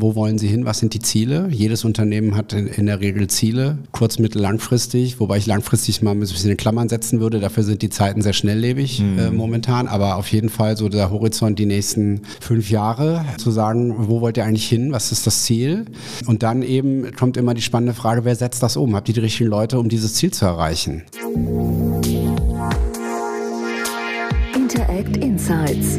Wo wollen Sie hin? Was sind die Ziele? Jedes Unternehmen hat in, in der Regel Ziele, kurz-, mittel-, langfristig, wobei ich langfristig mal ein bisschen in Klammern setzen würde. Dafür sind die Zeiten sehr schnelllebig mhm. äh, momentan. Aber auf jeden Fall so der Horizont die nächsten fünf Jahre, zu sagen, wo wollt ihr eigentlich hin? Was ist das Ziel? Und dann eben kommt immer die spannende Frage, wer setzt das um? Habt ihr die richtigen Leute, um dieses Ziel zu erreichen? Interact Insights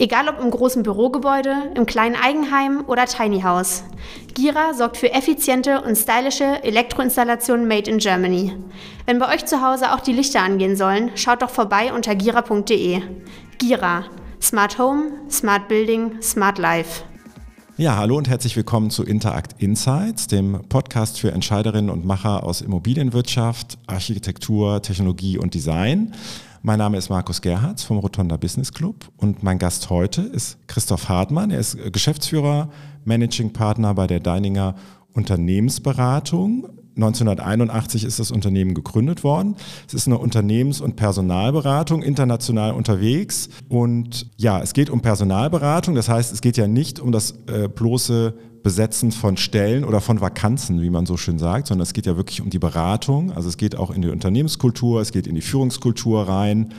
Egal ob im großen Bürogebäude, im kleinen Eigenheim oder Tiny House. Gira sorgt für effiziente und stylische Elektroinstallationen made in Germany. Wenn bei euch zu Hause auch die Lichter angehen sollen, schaut doch vorbei unter gira.de. Gira. Smart Home, Smart Building, Smart Life. Ja, hallo und herzlich willkommen zu Interact Insights, dem Podcast für Entscheiderinnen und Macher aus Immobilienwirtschaft, Architektur, Technologie und Design. Mein Name ist Markus Gerhardt vom Rotonda Business Club und mein Gast heute ist Christoph Hartmann. Er ist Geschäftsführer, Managing Partner bei der Deininger Unternehmensberatung. 1981 ist das Unternehmen gegründet worden. Es ist eine Unternehmens- und Personalberatung, international unterwegs. Und ja, es geht um Personalberatung. Das heißt, es geht ja nicht um das äh, bloße Besetzen von Stellen oder von Vakanzen, wie man so schön sagt, sondern es geht ja wirklich um die Beratung. Also es geht auch in die Unternehmenskultur, es geht in die Führungskultur rein.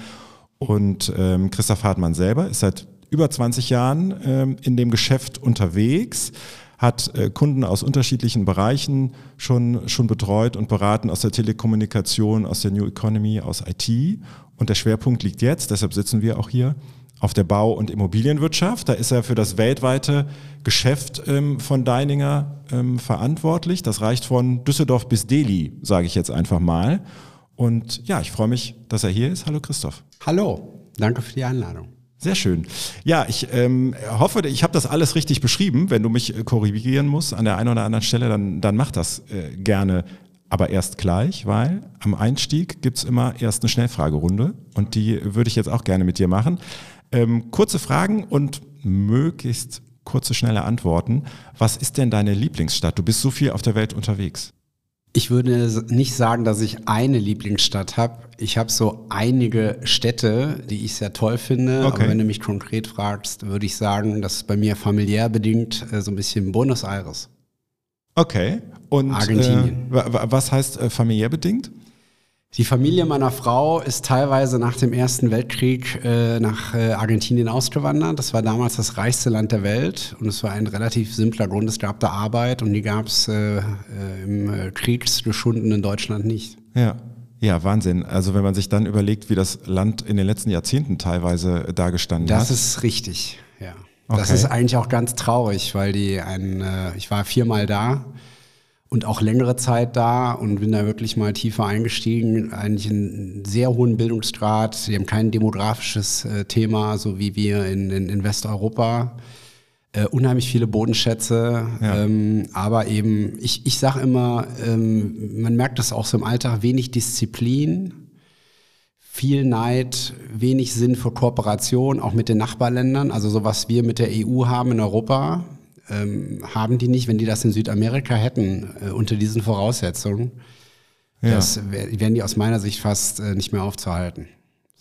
Und ähm, Christoph Hartmann selber ist seit über 20 Jahren ähm, in dem Geschäft unterwegs, hat äh, Kunden aus unterschiedlichen Bereichen schon, schon betreut und beraten, aus der Telekommunikation, aus der New Economy, aus IT. Und der Schwerpunkt liegt jetzt, deshalb sitzen wir auch hier, auf der Bau- und Immobilienwirtschaft. Da ist er für das weltweite Geschäft ähm, von Deininger ähm, verantwortlich. Das reicht von Düsseldorf bis Delhi, sage ich jetzt einfach mal. Und ja, ich freue mich, dass er hier ist. Hallo Christoph. Hallo, danke für die Einladung. Sehr schön. Ja, ich ähm, hoffe, ich habe das alles richtig beschrieben. Wenn du mich äh, korrigieren musst an der einen oder anderen Stelle, dann, dann mach das äh, gerne aber erst gleich, weil am Einstieg gibt's immer erst eine Schnellfragerunde und die würde ich jetzt auch gerne mit dir machen. Ähm, kurze Fragen und möglichst kurze, schnelle Antworten. Was ist denn deine Lieblingsstadt? Du bist so viel auf der Welt unterwegs. Ich würde nicht sagen, dass ich eine Lieblingsstadt habe. Ich habe so einige Städte, die ich sehr toll finde. Okay. Aber wenn du mich konkret fragst, würde ich sagen, das ist bei mir familiär bedingt äh, so ein bisschen Buenos Aires. Okay. Und Argentinien. Äh, was heißt äh, familiär bedingt? Die Familie meiner Frau ist teilweise nach dem Ersten Weltkrieg äh, nach äh, Argentinien ausgewandert. Das war damals das reichste Land der Welt und es war ein relativ simpler Grund. Es gab da Arbeit und die gab es äh, äh, im äh, kriegsgeschundenen Deutschland nicht. Ja. Ja, Wahnsinn. Also wenn man sich dann überlegt, wie das Land in den letzten Jahrzehnten teilweise dagestanden das hat. Das ist richtig, ja. Okay. Das ist eigentlich auch ganz traurig, weil die ein, äh, ich war viermal da und auch längere Zeit da und bin da wirklich mal tiefer eingestiegen. Eigentlich einen sehr hohen Bildungsgrad. Sie haben kein demografisches äh, Thema, so wie wir in, in, in Westeuropa. Äh, unheimlich viele Bodenschätze, ja. ähm, aber eben, ich, ich sage immer, ähm, man merkt das auch so im Alltag, wenig Disziplin, viel Neid, wenig Sinn für Kooperation, auch mit den Nachbarländern, also so was wir mit der EU haben in Europa, ähm, haben die nicht, wenn die das in Südamerika hätten, äh, unter diesen Voraussetzungen, ja. das wären die aus meiner Sicht fast äh, nicht mehr aufzuhalten.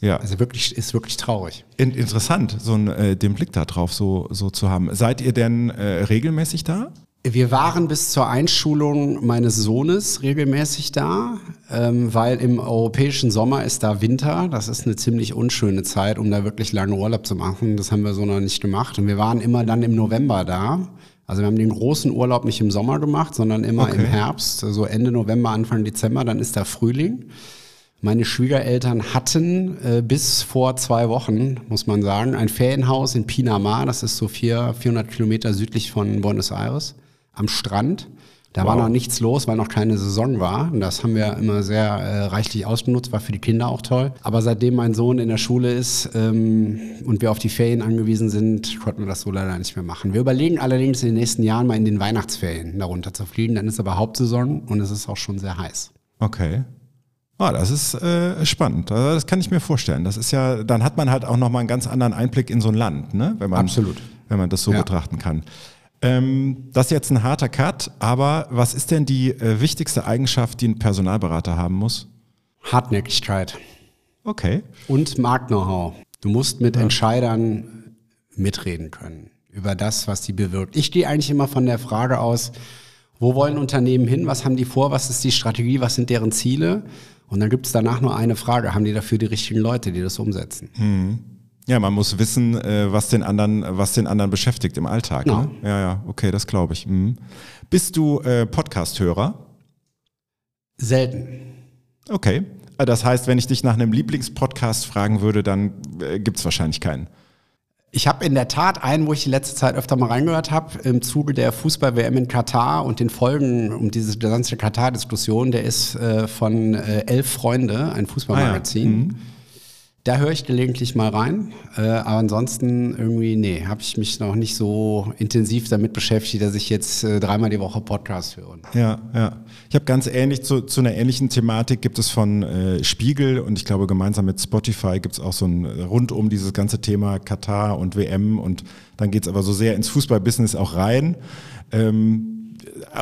Ja. Also wirklich, ist wirklich traurig. In, interessant, so ein, äh, den Blick da drauf so, so zu haben. Seid ihr denn äh, regelmäßig da? Wir waren bis zur Einschulung meines Sohnes regelmäßig da, ähm, weil im europäischen Sommer ist da Winter. Das ist eine ziemlich unschöne Zeit, um da wirklich lange Urlaub zu machen. Das haben wir so noch nicht gemacht. Und wir waren immer dann im November da. Also wir haben den großen Urlaub nicht im Sommer gemacht, sondern immer okay. im Herbst, so also Ende November, Anfang Dezember, dann ist da Frühling. Meine Schwiegereltern hatten äh, bis vor zwei Wochen, muss man sagen, ein Ferienhaus in Pinamar, das ist so vier, 400 Kilometer südlich von Buenos Aires, am Strand. Da wow. war noch nichts los, weil noch keine Saison war. Und das haben wir immer sehr äh, reichlich ausgenutzt, war für die Kinder auch toll. Aber seitdem mein Sohn in der Schule ist ähm, und wir auf die Ferien angewiesen sind, konnten wir das so leider nicht mehr machen. Wir überlegen allerdings in den nächsten Jahren mal in den Weihnachtsferien darunter zu fliegen. Dann ist aber Hauptsaison und es ist auch schon sehr heiß. Okay. Oh, das ist äh, spannend. Also das kann ich mir vorstellen. Das ist ja, dann hat man halt auch nochmal einen ganz anderen Einblick in so ein Land, ne? Wenn man, Absolut. Wenn man das so Ja. betrachten kann. Ähm, das ist jetzt ein harter Cut, aber was ist denn die äh, wichtigste Eigenschaft, die ein Personalberater haben muss? Hartnäckigkeit Okay. und Markt-Know-how. Du musst mit Entscheidern mitreden können über das, was sie bewirkt. Ich gehe eigentlich immer von der Frage aus, wo wollen Unternehmen hin, was haben die vor, was ist die Strategie, was sind deren Ziele? Und dann gibt es danach nur eine Frage, haben die dafür die richtigen Leute, die das umsetzen? Ja, man muss wissen, äh, was den anderen, was den anderen beschäftigt im Alltag. Ja. Ne? Ja, ja, okay, das glaube ich. Mhm. Bist du äh, Podcast-Hörer? Selten. Okay. Äh, Das heißt, wenn ich dich nach einem Lieblingspodcast fragen würde, dann äh, gibt es wahrscheinlich keinen. Ich habe in der Tat einen, wo ich die letzte Zeit öfter mal reingehört habe, im Zuge der Fußball-WM in Katar und den Folgen um diese ganze Katar-Diskussion. Der ist äh, von äh, Elf Freunde, ein Fußballmagazin. Da höre ich gelegentlich mal rein, äh, aber ansonsten irgendwie, nee, habe ich mich noch nicht so intensiv damit beschäftigt, dass ich jetzt äh, dreimal die Woche Podcast höre. Ja, ja. Ich habe ganz ähnlich zu, zu einer ähnlichen Thematik gibt es von äh, Spiegel und ich glaube gemeinsam mit Spotify gibt es auch so ein rund um dieses ganze Thema Katar und WM und dann geht es aber so sehr ins Fußballbusiness auch rein. Ähm, äh,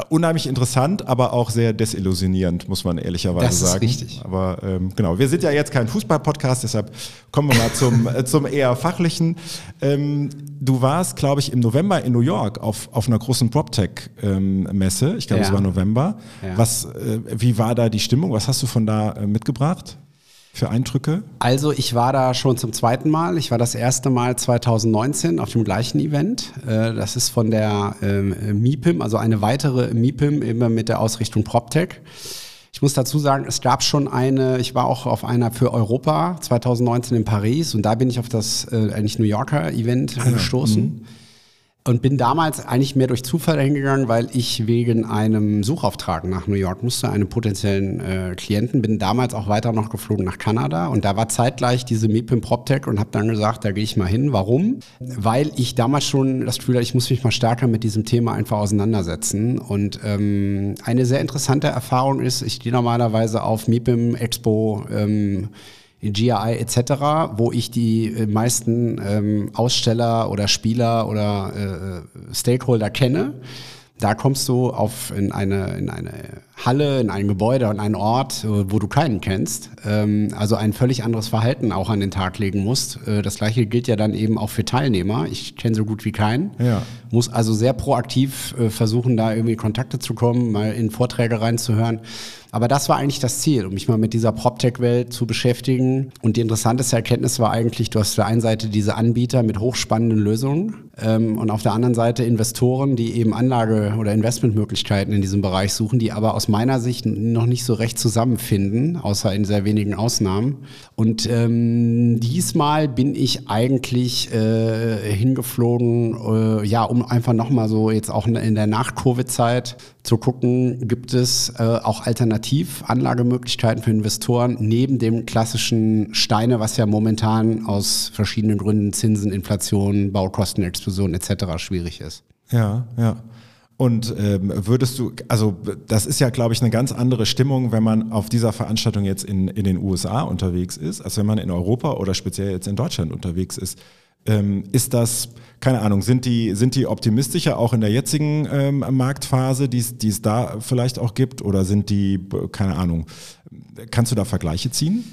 unheimlich interessant, aber auch sehr desillusionierend, muss man ehrlicherweise Das ist sagen. richtig. Aber ähm, genau, wir sind ja jetzt kein Fußball-Podcast, deshalb kommen wir mal zum, äh, zum eher fachlichen. Ähm, du warst, glaube ich, im November in New York auf, auf einer großen PropTech-Messe. ich glaube, es Ja. war November. Ja. Was, äh, wie war da die Stimmung? Was hast du von da äh, mitgebracht für Eindrücke? Also ich war da schon zum zweiten Mal. Ich war das erste Mal 2019 auf dem gleichen Event. Äh, Das ist von der ähm, MIPIM, also eine weitere MIPIM, immer mit der Ausrichtung PropTech. Ich muss dazu sagen, es gab schon eine, ich war auch auf einer für Europa 2019 in Paris und da bin ich auf das äh, eigentlich New Yorker Event gestoßen. Und bin damals eigentlich mehr durch Zufall hingegangen, weil ich wegen einem Suchauftrag nach New York musste, einem potenziellen äh, Klienten, bin damals auch weiter noch geflogen nach Kanada und da war zeitgleich diese MIPIM PropTech und habe dann gesagt, da gehe ich mal hin. Warum? Weil ich damals schon das Gefühl hatte, ich muss mich mal stärker mit diesem Thema einfach auseinandersetzen. Und ähm, eine sehr interessante Erfahrung ist, ich gehe normalerweise auf MIPIM Expo ähm, GRI etc., wo ich die äh, meisten ähm, Aussteller oder Spieler oder äh, Stakeholder kenne. Da kommst du auf in eine, in eine Halle, in ein Gebäude, an einen Ort, äh, wo du keinen kennst. Ähm, also ein völlig anderes Verhalten auch an den Tag legen musst. Äh, das gleiche gilt ja dann eben auch für Teilnehmer. Ich kenne so gut wie keinen. Ja. Muss also sehr proaktiv äh, versuchen, da irgendwie Kontakte zu kommen, mal in Vorträge reinzuhören. Aber das war eigentlich das Ziel, um mich mal mit dieser PropTech-Welt zu beschäftigen. Und die interessanteste Erkenntnis war eigentlich, du hast auf der einen Seite diese Anbieter mit hochspannenden Lösungen ähm, und auf der anderen Seite Investoren, die eben Anlage- oder Investmentmöglichkeiten in diesem Bereich suchen, die aber aus meiner Sicht noch nicht so recht zusammenfinden, außer in sehr wenigen Ausnahmen. Und ähm, diesmal bin ich eigentlich äh, hingeflogen, äh, ja, um einfach nochmal so jetzt auch in der Nach-Covid-Zeit zu gucken, gibt es äh, auch Alternativanlagemöglichkeiten für Investoren neben dem klassischen Steine, was ja momentan aus verschiedenen Gründen, Zinsen, Inflation, Baukostenexplosion etc. schwierig ist. Ja, ja. Und ähm, würdest du, also das ist ja, glaube ich, eine ganz andere Stimmung, wenn man auf dieser Veranstaltung jetzt in, in den USA unterwegs ist, als wenn man in Europa oder speziell jetzt in Deutschland unterwegs ist. Ähm, ist das, keine Ahnung, sind die, sind die optimistischer auch in der jetzigen ähm, Marktphase, die es die es da vielleicht auch gibt? Oder sind die, keine Ahnung, kannst du da Vergleiche ziehen?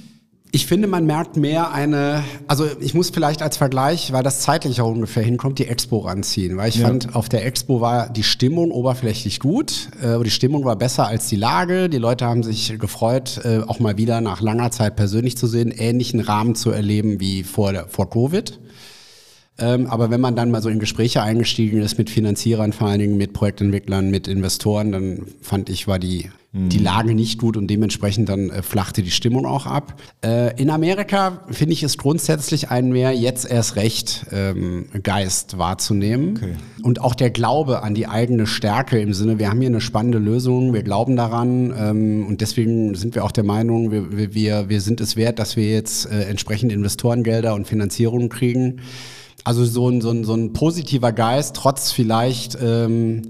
Ich finde, man merkt mehr eine, also ich muss vielleicht als Vergleich, weil das zeitlich auch ungefähr hinkommt, die Expo ranziehen. Weil ich Ja. fand, auf der Expo war die Stimmung oberflächlich gut, äh, die Stimmung war besser als die Lage. Die Leute haben sich gefreut, äh, auch mal wieder nach langer Zeit persönlich zu sehen, ähnlichen Rahmen zu erleben wie vor, der, vor Covid. Ähm, aber wenn man dann mal so in Gespräche eingestiegen ist mit Finanzierern, vor allen Dingen mit Projektentwicklern, mit Investoren, dann fand ich, war die, die Lage nicht gut und dementsprechend dann äh, flachte die Stimmung auch ab. Äh, in Amerika finde ich es grundsätzlich einen mehr jetzt erst recht ähm, Geist wahrzunehmen. Okay. Und auch der Glaube an die eigene Stärke im Sinne, wir haben hier eine spannende Lösung, wir glauben daran ähm, und deswegen sind wir auch der Meinung, wir, wir- wir, wir sind es wert, dass wir jetzt äh, entsprechend Investorengelder und Finanzierungen kriegen. Also so ein, so ein, so ein positiver Geist, trotz vielleicht ähm,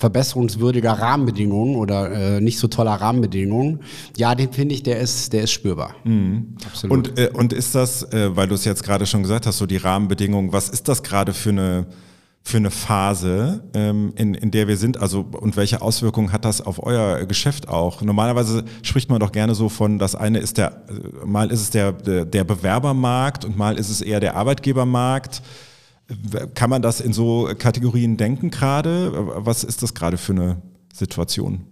verbesserungswürdiger Rahmenbedingungen oder äh, nicht so toller Rahmenbedingungen, ja, den finde ich, der ist, der ist spürbar. Mhm. Absolut. Und, äh, und ist das, äh, weil du es jetzt gerade schon gesagt hast, so die Rahmenbedingungen, was ist das gerade für eine für eine Phase, ähm, in, in der wir sind? Also und welche Auswirkungen hat das auf euer Geschäft auch? Normalerweise spricht man doch gerne so von, das eine ist der, äh, mal ist es der, der Bewerbermarkt und mal ist es eher der Arbeitgebermarkt. Kann man das in so Kategorien denken gerade? Was ist das gerade für eine Situation?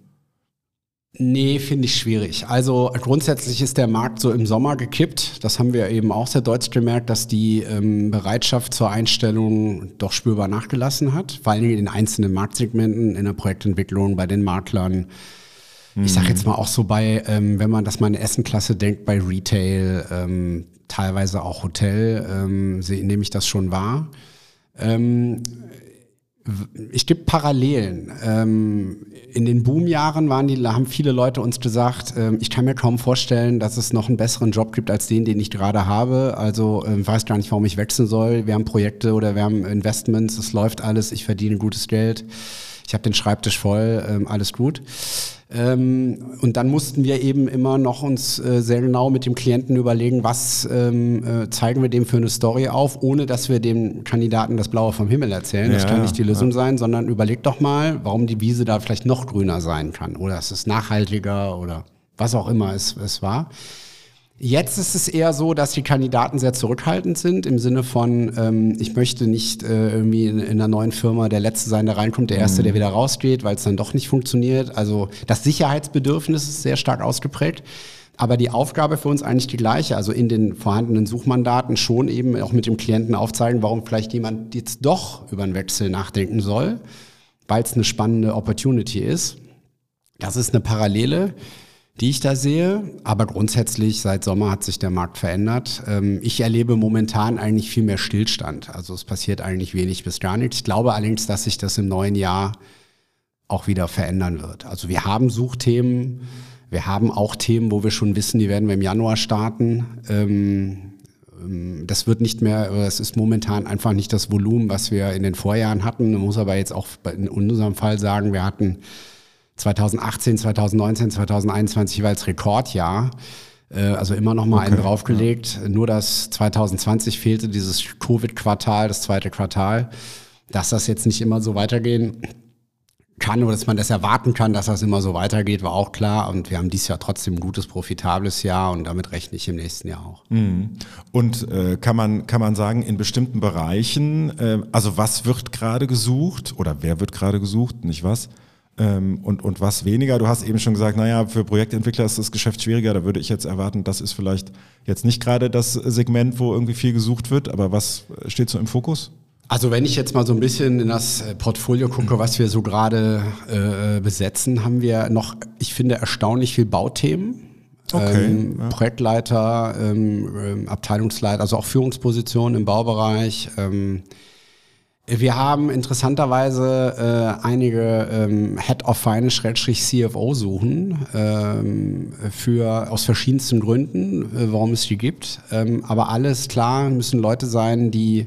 Nee, finde ich schwierig. Also grundsätzlich ist der Markt so im Sommer gekippt. Das haben wir eben auch sehr deutlich gemerkt, dass die ähm, Bereitschaft zur Einstellung doch spürbar nachgelassen hat. Vor allen Dingen in den einzelnen Marktsegmenten, in der Projektentwicklung, bei den Maklern. Ich sage jetzt mal auch so bei, ähm, wenn man das mal in Essenklasse denkt, bei Retail, ähm, teilweise auch Hotel, ähm, nehme ich das schon wahr. Ähm, ich gibt Parallelen. Ähm, in den Boomjahren waren die, haben viele Leute uns gesagt, ähm, ich kann mir kaum vorstellen, dass es noch einen besseren Job gibt als den, den ich gerade habe. Also ähm, weiß gar nicht, warum ich wechseln soll. Wir haben Projekte oder wir haben Investments, es läuft alles, ich verdiene gutes Geld. Ich habe den Schreibtisch voll, ähm, alles gut. Ähm, und dann mussten wir eben immer noch uns äh, sehr genau mit dem Klienten überlegen, was ähm, äh, zeigen wir dem für eine Story auf, ohne dass wir dem Kandidaten das Blaue vom Himmel erzählen. Das kann nicht die Lösung ja. sein, sondern überleg doch mal, warum die Wiese da vielleicht noch grüner sein kann oder es ist nachhaltiger oder was auch immer es, es war. Jetzt ist es eher so, dass die Kandidaten sehr zurückhaltend sind, im Sinne von, ähm, ich möchte nicht äh, irgendwie in, in, einer neuen Firma der Letzte sein, der reinkommt, der Erste, mhm. der wieder rausgeht, weil es dann doch nicht funktioniert. Also das Sicherheitsbedürfnis ist sehr stark ausgeprägt. Aber die Aufgabe für uns eigentlich die gleiche, also in den vorhandenen Suchmandaten schon eben auch mit dem Klienten aufzeigen, warum vielleicht jemand jetzt doch über einen Wechsel nachdenken soll, weil es eine spannende Opportunity ist. Das ist eine Parallele die ich da sehe. Aber grundsätzlich seit Sommer hat sich der Markt verändert. Ähm, ich erlebe momentan eigentlich viel mehr Stillstand. Also es passiert eigentlich wenig bis gar nichts. Ich glaube allerdings, dass sich das im neuen Jahr auch wieder verändern wird. Also wir haben Suchthemen. Wir haben auch Themen, wo wir schon wissen, die werden wir im Januar starten. Ähm, ähm, das wird nicht mehr, es ist momentan einfach nicht das Volumen, was wir in den Vorjahren hatten. Man muss aber jetzt auch in unserem Fall sagen, wir hatten 2018, 2019, 2021 jeweils Rekordjahr. Äh, also immer noch mal okay. einen draufgelegt. Ja. Nur das 2020 fehlte dieses Covid-Quartal, das zweite Quartal. Dass das jetzt nicht immer so weitergehen kann oder dass man das erwarten kann, dass das immer so weitergeht, war auch klar. Und wir haben dieses Jahr trotzdem ein gutes, profitables Jahr und damit rechne ich im nächsten Jahr auch. Mhm. Und äh, kann, man, kann man sagen, in bestimmten Bereichen, äh, also was wird gerade gesucht oder wer wird gerade gesucht, nicht was? Ähm, und, und was weniger. Du hast eben schon gesagt, naja, für Projektentwickler ist das Geschäft schwieriger. Da würde ich jetzt erwarten, das ist vielleicht jetzt nicht gerade das Segment, wo irgendwie viel gesucht wird. Aber was steht so im Fokus? Also wenn ich jetzt mal so ein bisschen in das äh, Portfolio gucke, was wir so gerade äh, besetzen, haben wir noch, ich finde, erstaunlich viel Bauthemen. Okay, ähm, ja. Projektleiter, ähm, ähm Abteilungsleiter, also auch Führungspositionen im Baubereich. Ähm, wir haben interessanterweise äh, einige ähm, Head of Finance-CFO suchen ähm, für aus verschiedensten Gründen, äh, warum es die gibt. Ähm, aber alles klar müssen Leute sein, die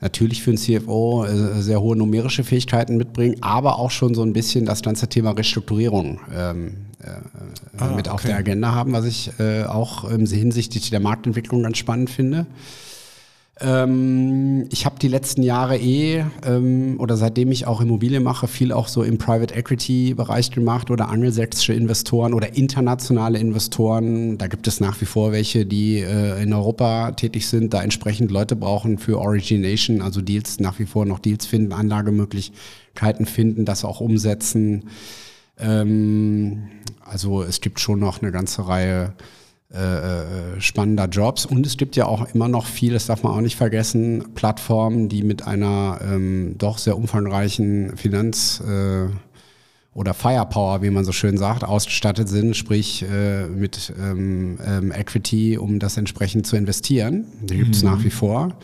natürlich für einen CFO äh, sehr hohe numerische Fähigkeiten mitbringen, aber auch schon so ein bisschen das ganze Thema Restrukturierung ähm, äh, ah, mit okay. auf der Agenda haben, was ich äh, auch ähm, hinsichtlich der Marktentwicklung ganz spannend finde. Ähm, ich habe die letzten Jahre eh ähm, oder seitdem ich auch Immobilien mache, viel auch so im Private Equity Bereich gemacht oder angelsächsische Investoren oder internationale Investoren. Da gibt es nach wie vor welche, die äh, in Europa tätig sind, da entsprechend Leute brauchen für Origination, also Deals nach wie vor noch Deals finden, Anlagemöglichkeiten finden, das auch umsetzen. Ähm, also es gibt schon noch eine ganze Reihe äh, äh, spannender Jobs. Und es gibt ja auch immer noch viel, das darf man auch nicht vergessen, Plattformen, die mit einer ähm, doch sehr umfangreichen Finanz- äh, oder Firepower, wie man so schön sagt, ausgestattet sind, sprich äh, mit ähm, ähm, Equity, um das entsprechend zu investieren. Die gibt es mhm. nach wie vor.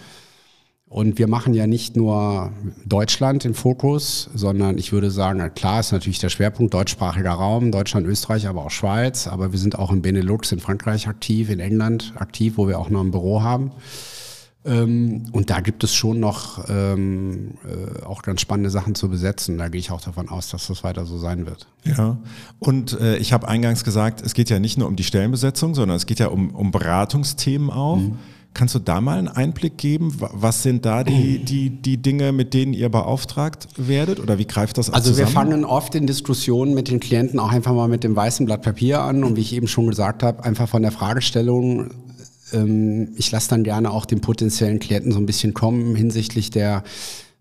Und wir machen ja nicht nur Deutschland im Fokus, sondern ich würde sagen, klar ist natürlich der Schwerpunkt deutschsprachiger Raum, Deutschland, Österreich, aber auch Schweiz. Aber wir sind auch in Benelux, in Frankreich aktiv, in England aktiv, wo wir auch noch ein Büro haben. Ähm, und da gibt es schon noch ähm, äh, auch ganz spannende Sachen zu besetzen. Da gehe ich auch davon aus, dass das weiter so sein wird. Ja, und äh, ich habe eingangs gesagt, es geht ja nicht nur um die Stellenbesetzung, sondern es geht ja um, um Beratungsthemen auch. Mhm. Kannst du da mal einen Einblick geben? Was sind da die, die, die Dinge, mit denen ihr beauftragt werdet? Oder wie greift das Also zusammen? wir fangen oft in Diskussionen mit den Klienten auch einfach mal mit dem weißen Blatt Papier an und wie ich eben schon gesagt habe, einfach von der Fragestellung, ähm, ich lasse dann gerne auch den potenziellen Klienten so ein bisschen kommen hinsichtlich der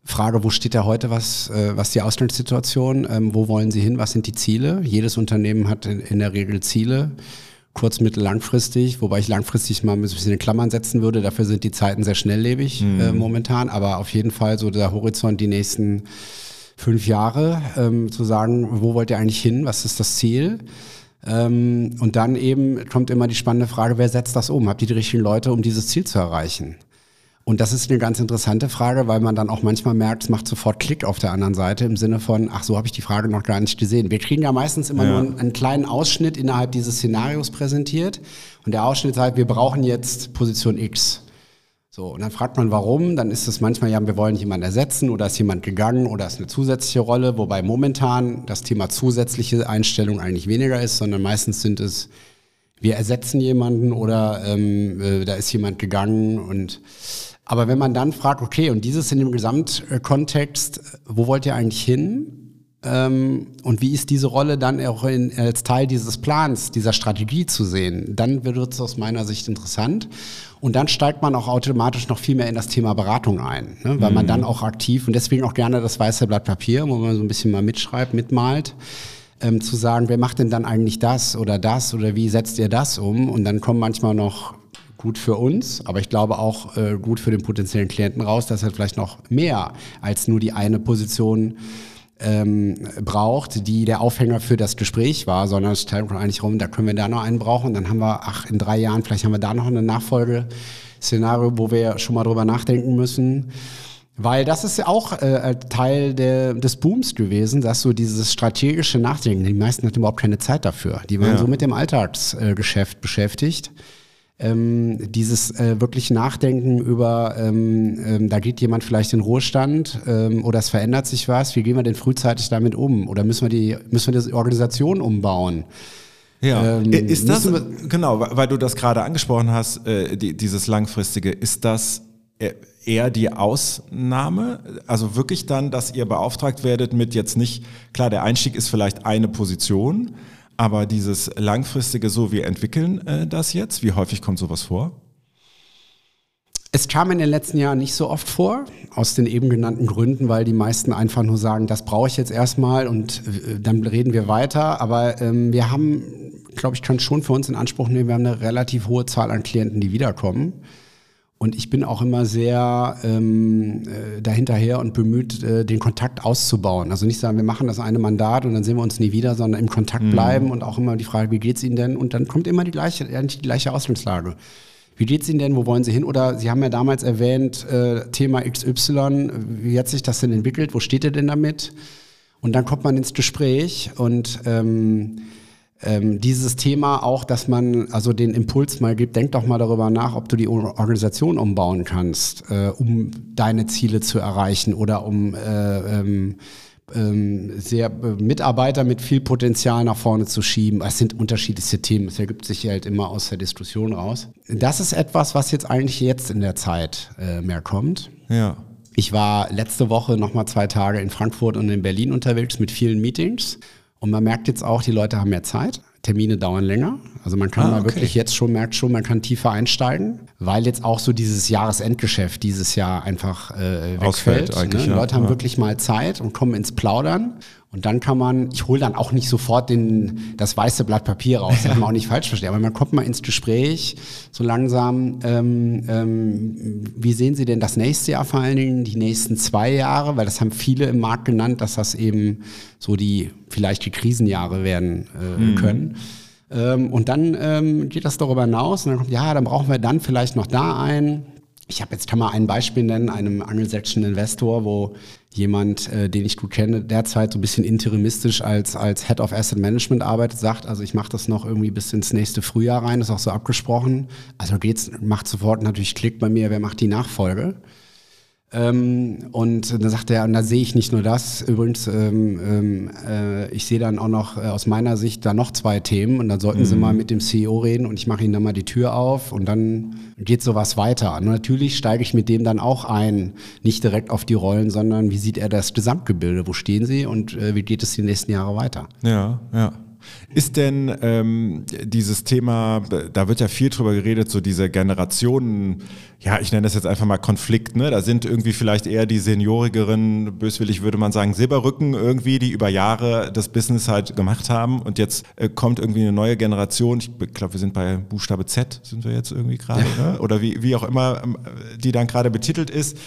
Frage, wo steht er heute, was, äh, was die Auslandssituation, ähm, wo wollen Sie hin, was sind die Ziele? Jedes Unternehmen hat in der Regel Ziele kurz-, mittel-, langfristig, wobei ich langfristig mal ein bisschen in Klammern setzen würde. Dafür sind die Zeiten sehr schnelllebig mhm. äh, momentan, aber auf jeden Fall so der Horizont die nächsten fünf Jahre, ähm, zu sagen, wo wollt ihr eigentlich hin, was ist das Ziel? Ähm, und dann eben kommt immer die spannende Frage, wer setzt das um? Habt ihr die richtigen Leute, um dieses Ziel zu erreichen? Und das ist eine ganz interessante Frage, weil man dann auch manchmal merkt, es macht sofort Klick auf der anderen Seite im Sinne von, ach so habe ich die Frage noch gar nicht gesehen. Wir kriegen ja meistens immer ja. nur einen, einen, kleinen Ausschnitt innerhalb dieses Szenarios präsentiert. Und der Ausschnitt sagt, wir brauchen jetzt Position X. So, und dann fragt man, warum. Dann ist es manchmal, ja, wir wollen jemanden ersetzen oder ist jemand gegangen oder ist eine zusätzliche Rolle, wobei momentan das Thema zusätzliche Einstellung eigentlich weniger ist, sondern meistens sind es, wir ersetzen jemanden oder ähm, äh, da ist jemand gegangen und aber wenn man dann fragt, okay, und dieses in dem Gesamtkontext, wo wollt ihr eigentlich hin? Ähm, und wie ist diese Rolle dann auch in, als Teil dieses Plans, dieser Strategie zu sehen? Dann wird es aus meiner Sicht interessant. Und dann steigt man auch automatisch noch viel mehr in das Thema Beratung ein, ne? weil mhm. man dann auch aktiv und deswegen auch gerne das weiße Blatt Papier, wo man so ein bisschen mal mitschreibt, mitmalt. Ähm, zu sagen, wer macht denn dann eigentlich das oder das oder wie setzt ihr das um? Und dann kommen manchmal noch gut für uns, aber ich glaube auch äh, gut für den potenziellen Klienten raus, dass er vielleicht noch mehr als nur die eine Position ähm, braucht, die der Aufhänger für das Gespräch war, sondern es stellt eigentlich rum, da können wir da noch einen brauchen, dann haben wir, ach, in drei Jahren, vielleicht haben wir da noch eine Nachfolgeszenario, wo wir schon mal drüber nachdenken müssen. Weil das ist ja auch äh, Teil der, des Booms gewesen, dass so dieses strategische Nachdenken, die meisten hatten überhaupt keine Zeit dafür. Die waren ja. so mit dem Alltagsgeschäft äh, beschäftigt ähm, dieses äh, wirklich Nachdenken über, ähm, ähm, da geht jemand vielleicht in Ruhestand ähm, oder es verändert sich was, wie gehen wir denn frühzeitig damit um? Oder müssen wir die, müssen wir die Organisation umbauen? Ja, ähm, ist das, genau, weil du das gerade angesprochen hast, äh, die, dieses langfristige, ist das eher die Ausnahme? Also wirklich dann, dass ihr beauftragt werdet mit jetzt nicht, klar, der Einstieg ist vielleicht eine Position, aber dieses langfristige, so wir entwickeln äh, das jetzt, wie häufig kommt sowas vor? Es kam in den letzten Jahren nicht so oft vor, aus den eben genannten Gründen, weil die meisten einfach nur sagen, das brauche ich jetzt erstmal und äh, dann reden wir weiter. Aber ähm, wir haben, glaube ich, kann schon für uns in Anspruch nehmen, wir haben eine relativ hohe Zahl an Klienten, die wiederkommen. Und ich bin auch immer sehr ähm, äh, dahinterher und bemüht, äh, den Kontakt auszubauen. Also nicht sagen, wir machen das eine Mandat und dann sehen wir uns nie wieder, sondern im Kontakt mhm. bleiben und auch immer die Frage, wie geht's Ihnen denn? Und dann kommt immer die gleiche, die gleiche Ausgangslage. Wie geht's Ihnen denn? Wo wollen Sie hin? Oder Sie haben ja damals erwähnt, äh, Thema XY, wie hat sich das denn entwickelt? Wo steht ihr denn damit? Und dann kommt man ins Gespräch und ähm, ähm, dieses Thema auch, dass man also den Impuls mal gibt, denk doch mal darüber nach, ob du die Organisation umbauen kannst, äh, um deine Ziele zu erreichen oder um äh, ähm, ähm, sehr äh, Mitarbeiter mit viel Potenzial nach vorne zu schieben. Es sind unterschiedlichste Themen. Es ergibt sich halt immer aus der Diskussion raus. Das ist etwas, was jetzt eigentlich jetzt in der Zeit äh, mehr kommt. Ja. Ich war letzte Woche noch mal zwei Tage in Frankfurt und in Berlin unterwegs mit vielen Meetings und man merkt jetzt auch, die Leute haben mehr Zeit. Termine dauern länger. Also man kann ah, mal wirklich jetzt schon, merkt schon, man kann tiefer einsteigen, weil jetzt auch so dieses Jahresendgeschäft dieses Jahr einfach äh, wegfällt. Ne? Die Leute haben ja. wirklich mal Zeit und kommen ins Plaudern. Und dann kann man, ich hole dann auch nicht sofort den, das weiße Blatt Papier raus, das kann man auch nicht falsch verstehen, aber man kommt mal ins Gespräch, so langsam, ähm, ähm, wie sehen Sie denn das nächste Jahr vor allen Dingen, die nächsten zwei Jahre, weil das haben viele im Markt genannt, dass das eben so die, vielleicht die Krisenjahre werden äh, mhm. können. Ähm, und dann ähm, geht das darüber hinaus und dann kommt, ja, dann brauchen wir dann vielleicht noch da ein. Ich habe jetzt kann mal ein Beispiel nennen, einem angelsächsischen Investor, wo jemand, äh, den ich gut kenne, derzeit so ein bisschen interimistisch als, als Head of Asset Management arbeitet, sagt, also ich mache das noch irgendwie bis ins nächste Frühjahr rein, ist auch so abgesprochen. Also geht's, macht sofort natürlich Klick bei mir, wer macht die Nachfolge? Ähm, und dann sagt er, und da sehe ich nicht nur das, übrigens, ähm, ähm, äh, ich sehe dann auch noch äh, aus meiner Sicht da noch zwei Themen und dann sollten mhm. Sie mal mit dem CEO reden und ich mache Ihnen dann mal die Tür auf und dann geht sowas weiter. Und natürlich steige ich mit dem dann auch ein, nicht direkt auf die Rollen, sondern wie sieht er das Gesamtgebilde, wo stehen Sie und äh, wie geht es die nächsten Jahre weiter? Ja, ja. Ist denn ähm, dieses Thema, da wird ja viel drüber geredet, so diese Generationen, ja, ich nenne das jetzt einfach mal Konflikt, ne? Da sind irgendwie vielleicht eher die seniorigeren, böswillig würde man sagen, Silberrücken irgendwie, die über Jahre das Business halt gemacht haben und jetzt äh, kommt irgendwie eine neue Generation. Ich glaube, wir sind bei Buchstabe Z, sind wir jetzt irgendwie gerade, ja. ne? oder wie, wie auch immer, ähm, die dann gerade betitelt ist.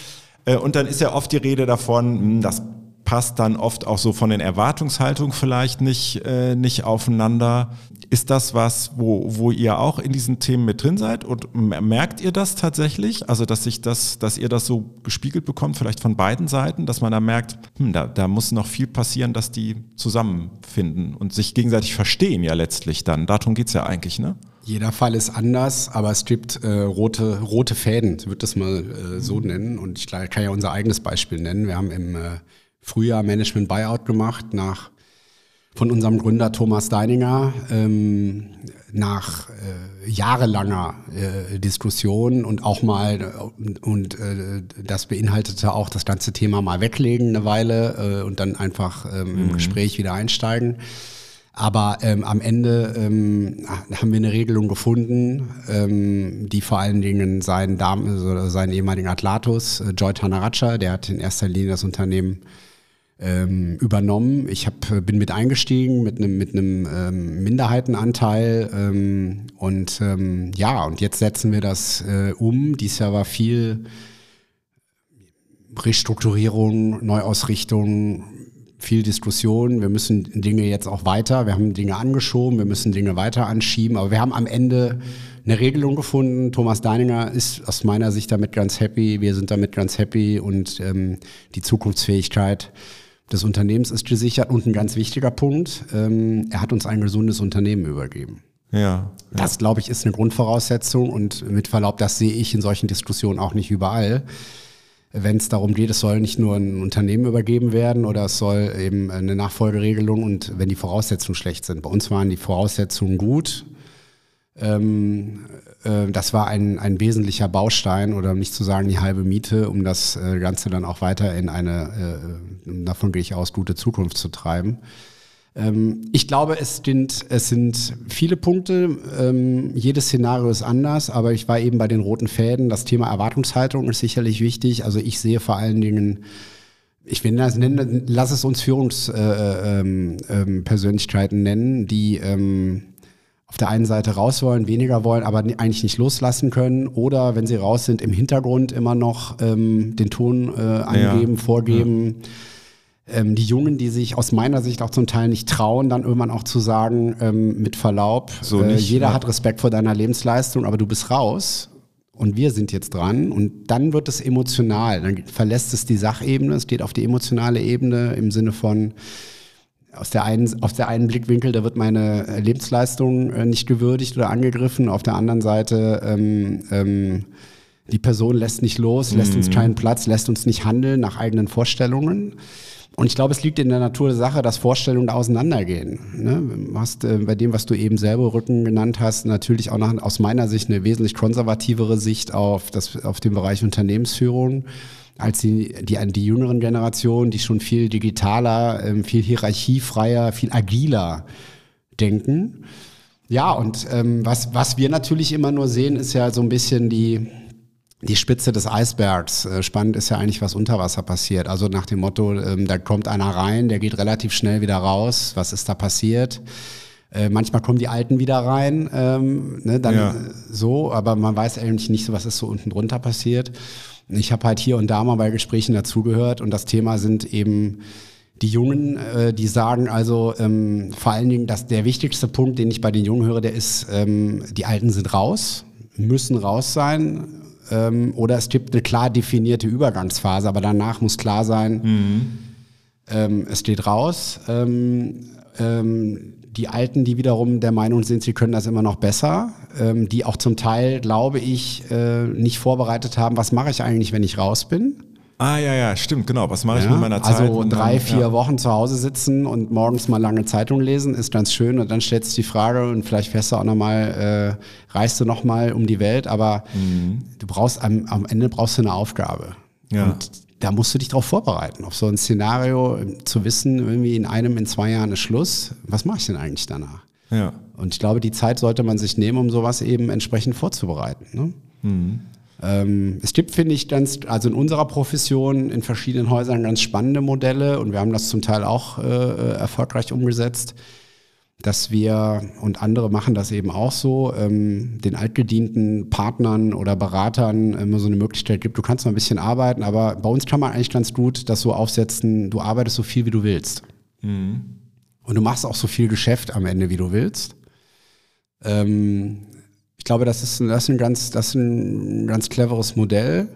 Äh, und dann ist ja oft die Rede davon, hm, das passt dann oft auch so von den Erwartungshaltungen vielleicht nicht, äh, nicht aufeinander. Ist das was, wo, wo ihr auch in diesen Themen mit drin seid und merkt ihr das tatsächlich? Also, dass sich das, dass ihr das so gespiegelt bekommt, vielleicht von beiden Seiten, dass man da merkt, hm, da, da muss noch viel passieren, dass die zusammenfinden und sich gegenseitig verstehen ja letztlich dann. Darum geht's ja eigentlich, ne? Jeder Fall ist anders, aber es gibt äh, rote, rote Fäden, ich würde das mal äh, so nennen. Und ich kann ja unser eigenes Beispiel nennen. Wir haben im äh, Frühjahr Management Buyout gemacht nach von unserem Gründer Thomas Deininger ähm, nach äh, jahrelanger äh, Diskussion und auch mal äh, und äh, das beinhaltete auch das ganze Thema mal weglegen eine Weile äh, und dann einfach ähm, im mhm. Gespräch wieder einsteigen. Aber ähm, am Ende ähm, haben wir eine Regelung gefunden, ähm, die vor allen Dingen seinen, Damen, also seinen ehemaligen Atlatus, äh, Joy Tanaracha, der hat in erster Linie das Unternehmen ähm, übernommen. Ich hab, äh, bin mit eingestiegen mit einem mit ähm, Minderheitenanteil ähm, und ähm, ja, und jetzt setzen wir das äh, um. Dies Jahr war viel Restrukturierung, Neuausrichtung, viel Diskussion. Wir müssen Dinge jetzt auch weiter. Wir haben Dinge angeschoben, wir müssen Dinge weiter anschieben, aber wir haben am Ende eine Regelung gefunden. Thomas Deininger ist aus meiner Sicht damit ganz happy. Wir sind damit ganz happy und ähm, die Zukunftsfähigkeit des Unternehmens ist gesichert und ein ganz wichtiger Punkt, ähm, er hat uns ein gesundes Unternehmen übergeben. Ja, ja. Das, glaube ich, ist eine Grundvoraussetzung und mit Verlaub, das sehe ich in solchen Diskussionen auch nicht überall. Wenn es darum geht, es soll nicht nur ein Unternehmen übergeben werden oder es soll eben eine Nachfolgeregelung und wenn die Voraussetzungen schlecht sind. Bei uns waren die Voraussetzungen gut. Ähm, äh, das war ein, ein wesentlicher Baustein oder nicht zu sagen die halbe Miete, um das äh, Ganze dann auch weiter in eine, äh, davon gehe ich aus, gute Zukunft zu treiben. Ähm, ich glaube, es sind, es sind viele Punkte. Ähm, jedes Szenario ist anders, aber ich war eben bei den roten Fäden. Das Thema Erwartungshaltung ist sicherlich wichtig. Also ich sehe vor allen Dingen ich will das nennen, lass es uns Führungspersönlichkeiten äh, ähm, nennen, die ähm, auf der einen Seite raus wollen, weniger wollen, aber eigentlich nicht loslassen können. Oder wenn sie raus sind, im Hintergrund immer noch ähm, den Ton äh, angeben, ja. vorgeben. Ja. Ähm, die Jungen, die sich aus meiner Sicht auch zum Teil nicht trauen, dann irgendwann auch zu sagen, ähm, mit Verlaub, so äh, nicht, jeder ja. hat Respekt vor deiner Lebensleistung, aber du bist raus und wir sind jetzt dran und dann wird es emotional, dann verlässt es die Sachebene, es geht auf die emotionale Ebene im Sinne von, aus der einen, auf der einen Blickwinkel, da wird meine äh, Lebensleistung äh, nicht gewürdigt oder angegriffen. Auf der anderen Seite, ähm, ähm, die Person lässt nicht los, lässt mhm. uns keinen Platz, lässt uns nicht handeln nach eigenen Vorstellungen. Und ich glaube, es liegt in der Natur der Sache, dass Vorstellungen da auseinandergehen. Ne? Du hast äh, bei dem, was du eben selber Rücken genannt hast, natürlich auch nach, aus meiner Sicht eine wesentlich konservativere Sicht auf, das, auf den Bereich Unternehmensführung als die, die, die jüngeren Generationen, die schon viel digitaler, ähm, viel hierarchiefreier, viel agiler denken. Ja, und ähm, was, was wir natürlich immer nur sehen, ist ja so ein bisschen die, die Spitze des Eisbergs. Äh, spannend ist ja eigentlich, was unter Wasser passiert. Also nach dem Motto, ähm, da kommt einer rein, der geht relativ schnell wieder raus. Was ist da passiert? Äh, manchmal kommen die Alten wieder rein, ähm, ne, dann ja. so, aber man weiß eigentlich nicht so, was ist so unten drunter passiert. Ich habe halt hier und da mal bei Gesprächen dazugehört und das Thema sind eben die Jungen, äh, die sagen also ähm, vor allen Dingen, dass der wichtigste Punkt, den ich bei den Jungen höre, der ist, ähm, die Alten sind raus, müssen raus sein. Ähm, oder es gibt eine klar definierte Übergangsphase, aber danach muss klar sein, mhm. ähm, es steht raus. Ähm, ähm, die Alten, die wiederum der Meinung sind, sie können das immer noch besser, ähm, die auch zum Teil, glaube ich, äh, nicht vorbereitet haben, was mache ich eigentlich, wenn ich raus bin. Ah ja, ja, stimmt, genau. Was mache ich ja, mit meiner Zeit? Also drei, vier ja. Wochen zu Hause sitzen und morgens mal lange Zeitung lesen, ist ganz schön. Und dann stellt sich die Frage und vielleicht fährst du auch nochmal, äh, reist du nochmal um die Welt, aber mhm. du brauchst am, am Ende brauchst du eine Aufgabe. Ja. Und da musst du dich darauf vorbereiten, auf so ein Szenario zu wissen, irgendwie in einem, in zwei Jahren ist Schluss. Was mache ich denn eigentlich danach? Ja. Und ich glaube, die Zeit sollte man sich nehmen, um sowas eben entsprechend vorzubereiten. Ne? Mhm. Ähm, es gibt, finde ich, ganz, also in unserer Profession in verschiedenen Häusern ganz spannende Modelle und wir haben das zum Teil auch äh, erfolgreich umgesetzt, dass wir, und andere machen das eben auch so, ähm, den altgedienten Partnern oder Beratern immer so eine Möglichkeit gibt, du kannst mal ein bisschen arbeiten, aber bei uns kann man eigentlich ganz gut das so aufsetzen, du arbeitest so viel, wie du willst. Mhm. Und du machst auch so viel Geschäft am Ende, wie du willst. Ähm, ich glaube, das ist, das ist, ein, ganz, das ist ein ganz cleveres Modell.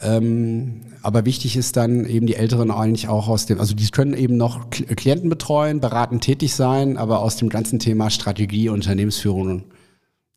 Ähm, aber wichtig ist dann eben die Älteren eigentlich auch aus dem, also die können eben noch Klienten betreuen, beratend tätig sein, aber aus dem ganzen Thema Strategie, Unternehmensführung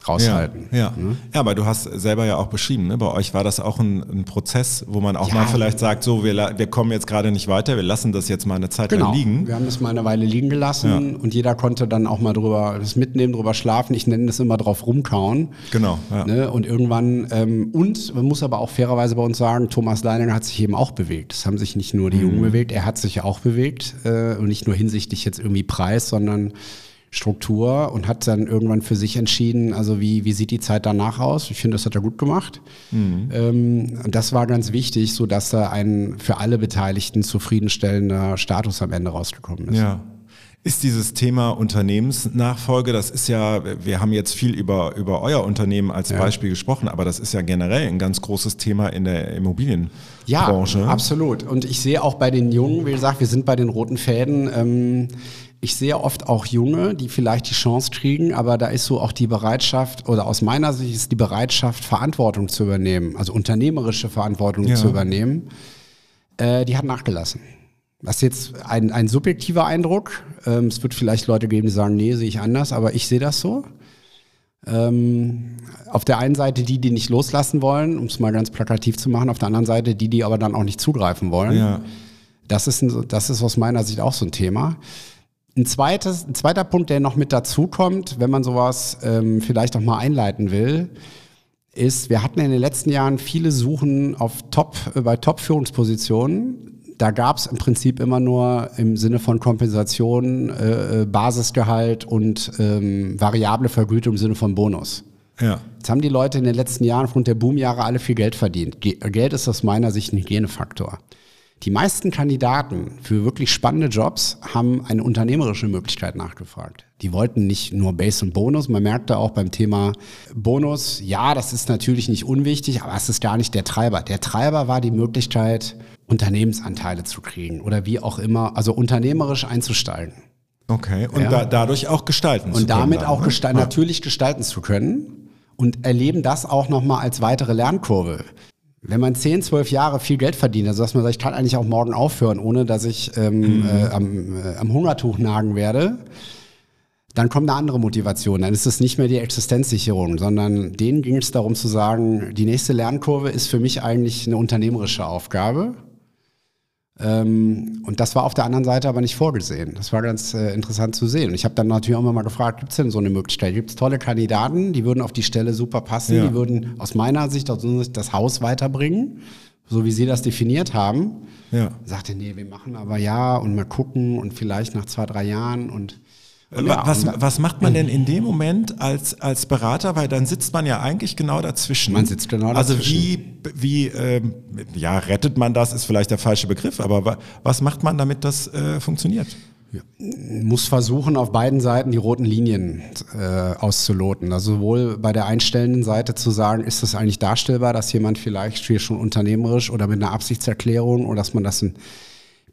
raushalten. Ja, ja. Ne? ja, aber du hast selber ja auch beschrieben, ne? bei euch war das auch ein, ein Prozess, wo man auch ja, mal vielleicht sagt, so, wir, wir kommen jetzt gerade nicht weiter, wir lassen das jetzt mal eine Zeit genau. lang liegen. Wir haben das mal eine Weile liegen gelassen ja. und jeder konnte dann auch mal drüber, das mitnehmen, drüber schlafen. Ich nenne das immer drauf rumkauen. Genau. Ne? Und irgendwann, ähm, und man muss aber auch fairerweise bei uns sagen, Thomas Leininger hat sich eben auch bewegt. Es haben sich nicht nur die mhm. Jungen bewegt, er hat sich auch bewegt äh, und nicht nur hinsichtlich jetzt irgendwie Preis, sondern Struktur und hat dann irgendwann für sich entschieden, also wie, wie sieht die Zeit danach aus? Ich finde, das hat er gut gemacht. Mhm. Ähm, das war ganz wichtig, so dass da ein für alle Beteiligten zufriedenstellender Status am Ende rausgekommen ist. Ja. Ist dieses Thema Unternehmensnachfolge, das ist ja, wir haben jetzt viel über, über euer Unternehmen als ja. Beispiel gesprochen, aber das ist ja generell ein ganz großes Thema in der Immobilienbranche. Ja, absolut. Und ich sehe auch bei den Jungen, wie gesagt, wir sind bei den roten Fäden. Ähm, ich sehe oft auch Junge, die vielleicht die Chance kriegen, aber da ist so auch die Bereitschaft, oder aus meiner Sicht ist die Bereitschaft, Verantwortung zu übernehmen, also unternehmerische Verantwortung ja. zu übernehmen, äh, die hat nachgelassen. Das ist jetzt ein, ein subjektiver Eindruck. Ähm, es wird vielleicht Leute geben, die sagen, nee, sehe ich anders, aber ich sehe das so. Ähm, auf der einen Seite die, die nicht loslassen wollen, um es mal ganz plakativ zu machen, auf der anderen Seite die, die aber dann auch nicht zugreifen wollen. Ja. Das, ist ein, das ist aus meiner Sicht auch so ein Thema. Ein, zweites, ein zweiter Punkt, der noch mit dazu kommt, wenn man sowas ähm, vielleicht auch mal einleiten will, ist, wir hatten in den letzten Jahren viele Suchen auf Top, äh, bei Top-Führungspositionen. Da gab es im Prinzip immer nur im Sinne von Kompensation äh, äh, Basisgehalt und ähm, variable Vergütung im Sinne von Bonus. Ja. Jetzt haben die Leute in den letzten Jahren aufgrund der Boomjahre alle viel Geld verdient. Ge Geld ist aus meiner Sicht ein Hygienefaktor. Die meisten Kandidaten für wirklich spannende Jobs haben eine unternehmerische Möglichkeit nachgefragt. Die wollten nicht nur Base und Bonus. Man merkte auch beim Thema Bonus, ja, das ist natürlich nicht unwichtig, aber es ist gar nicht der Treiber. Der Treiber war die Möglichkeit, Unternehmensanteile zu kriegen oder wie auch immer, also unternehmerisch einzusteigen. Okay, und ja. da, dadurch auch gestalten und zu können. Und damit auch ne? gesta natürlich gestalten zu können und erleben das auch nochmal als weitere Lernkurve. Wenn man 10, 12 Jahre viel Geld verdient, also dass man sagt, ich kann eigentlich auch morgen aufhören, ohne dass ich ähm, mhm. äh, am, äh, am Hungertuch nagen werde, dann kommt eine andere Motivation. Dann ist es nicht mehr die Existenzsicherung, sondern denen ging es darum zu sagen, die nächste Lernkurve ist für mich eigentlich eine unternehmerische Aufgabe. Ähm, und das war auf der anderen Seite aber nicht vorgesehen. Das war ganz äh, interessant zu sehen. Und ich habe dann natürlich auch immer mal gefragt, gibt es denn so eine Möglichkeit? Gibt es tolle Kandidaten, die würden auf die Stelle super passen, ja. die würden aus meiner Sicht, aus unserer Sicht das Haus weiterbringen, so wie Sie das definiert haben. Ja. Sagte, nee, wir machen aber ja und mal gucken und vielleicht nach zwei, drei Jahren und ja, was, was macht man denn in dem Moment als, als Berater? Weil dann sitzt man ja eigentlich genau dazwischen. Man sitzt genau dazwischen. Also wie, wie ähm, ja, rettet man das, ist vielleicht der falsche Begriff, aber was macht man, damit das äh, funktioniert? Ja. Muss versuchen, auf beiden Seiten die roten Linien äh, auszuloten. Also sowohl bei der einstellenden Seite zu sagen, ist das eigentlich darstellbar, dass jemand vielleicht hier schon unternehmerisch oder mit einer Absichtserklärung oder dass man das ein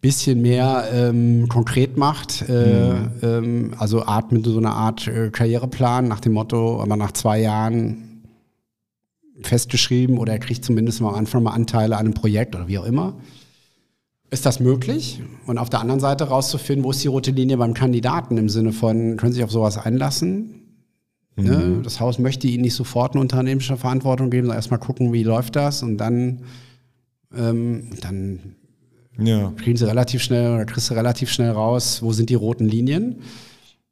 bisschen mehr ähm, konkret macht. Äh, mhm. ähm, also Art mit so einer Art äh, Karriereplan nach dem Motto, aber nach zwei Jahren festgeschrieben oder er kriegt zumindest mal am Anfang mal Anteile an einem Projekt oder wie auch immer. Ist das möglich? Und auf der anderen Seite rauszufinden, wo ist die rote Linie beim Kandidaten im Sinne von, können Sie sich auf sowas einlassen? Mhm. Ne? Das Haus möchte Ihnen nicht sofort eine unternehmerische Verantwortung geben, sondern erstmal gucken, wie läuft das und dann, ähm, dann ja. kriegen Sie relativ schnell oder kriegst du relativ schnell raus, wo sind die roten Linien.